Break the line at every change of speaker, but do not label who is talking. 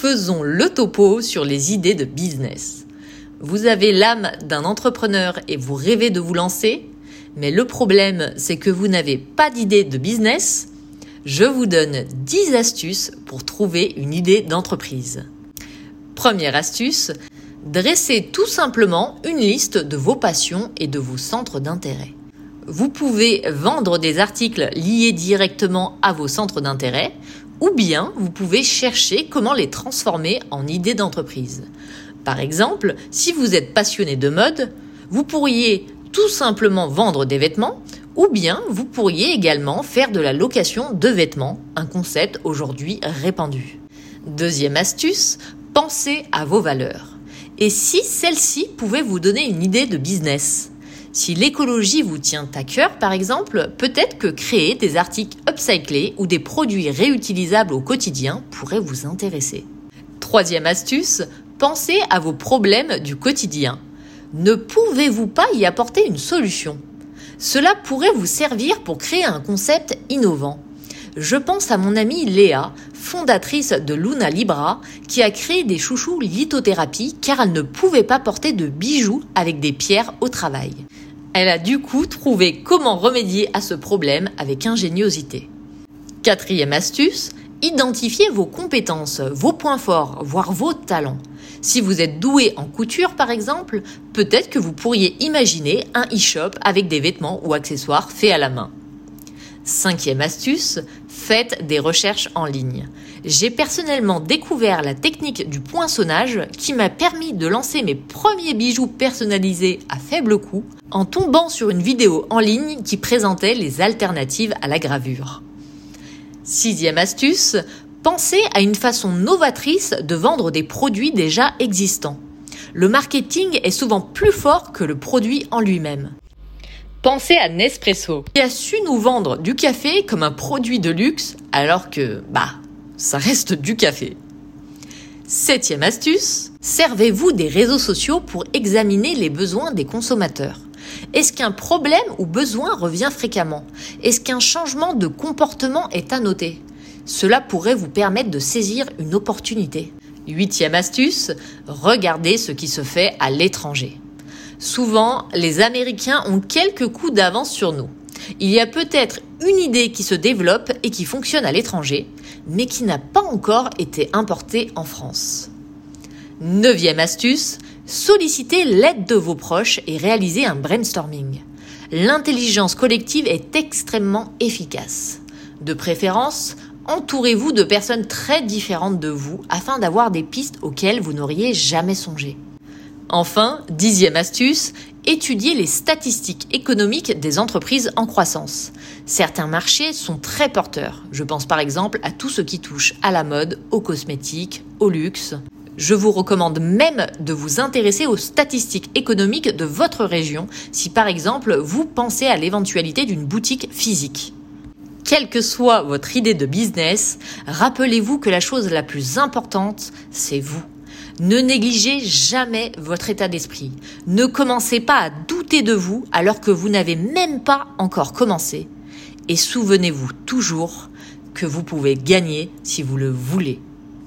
Faisons le topo sur les idées de business. Vous avez l'âme d'un entrepreneur et vous rêvez de vous lancer, mais le problème c'est que vous n'avez pas d'idée de business. Je vous donne 10 astuces pour trouver une idée d'entreprise. Première astuce, dressez tout simplement une liste de vos passions et de vos centres d'intérêt. Vous pouvez vendre des articles liés directement à vos centres d'intérêt ou bien vous pouvez chercher comment les transformer en idées d'entreprise. Par exemple, si vous êtes passionné de mode, vous pourriez tout simplement vendre des vêtements ou bien vous pourriez également faire de la location de vêtements, un concept aujourd'hui répandu. Deuxième astuce, pensez à vos valeurs. Et si celles-ci pouvaient vous donner une idée de business? Si l'écologie vous tient à cœur, par exemple, peut-être que créer des articles upcyclés ou des produits réutilisables au quotidien pourrait vous intéresser. Troisième astuce, pensez à vos problèmes du quotidien. Ne pouvez-vous pas y apporter une solution? Cela pourrait vous servir pour créer un concept innovant. Je pense à mon amie Léa, fondatrice de Luna Libra, qui a créé des chouchous lithothérapie car elle ne pouvait pas porter de bijoux avec des pierres au travail. Elle a du coup trouvé comment remédier à ce problème avec ingéniosité. Quatrième astuce, identifiez vos compétences, vos points forts, voire vos talents. Si vous êtes doué en couture par exemple, peut-être que vous pourriez imaginer un e-shop avec des vêtements ou accessoires faits à la main. Cinquième astuce, faites des recherches en ligne. J'ai personnellement découvert la technique du poinçonnage qui m'a permis de lancer mes premiers bijoux personnalisés à faible coût en tombant sur une vidéo en ligne qui présentait les alternatives à la gravure. Sixième astuce, pensez à une façon novatrice de vendre des produits déjà existants. Le marketing est souvent plus fort que le produit en lui-même. Pensez à Nespresso, qui a su nous vendre du café comme un produit de luxe, alors que, bah, ça reste du café. Septième astuce, servez-vous des réseaux sociaux pour examiner les besoins des consommateurs. Est-ce qu'un problème ou besoin revient fréquemment? Est-ce qu'un changement de comportement est à noter? Cela pourrait vous permettre de saisir une opportunité. Huitième astuce, regardez ce qui se fait à l'étranger. Souvent, les Américains ont quelques coups d'avance sur nous. Il y a peut-être une idée qui se développe et qui fonctionne à l'étranger, mais qui n'a pas encore été importée en France. Neuvième astuce, sollicitez l'aide de vos proches et réalisez un brainstorming. L'intelligence collective est extrêmement efficace. De préférence, entourez-vous de personnes très différentes de vous afin d'avoir des pistes auxquelles vous n'auriez jamais songé. Enfin, dixième astuce, étudier les statistiques économiques des entreprises en croissance. Certains marchés sont très porteurs. Je pense par exemple à tout ce qui touche à la mode, aux cosmétiques, au luxe. Je vous recommande même de vous intéresser aux statistiques économiques de votre région si par exemple vous pensez à l'éventualité d'une boutique physique. Quelle que soit votre idée de business, rappelez-vous que la chose la plus importante, c'est vous. Ne négligez jamais votre état d'esprit. Ne commencez pas à douter de vous alors que vous n'avez même pas encore commencé. Et souvenez-vous toujours que vous pouvez gagner si vous le voulez.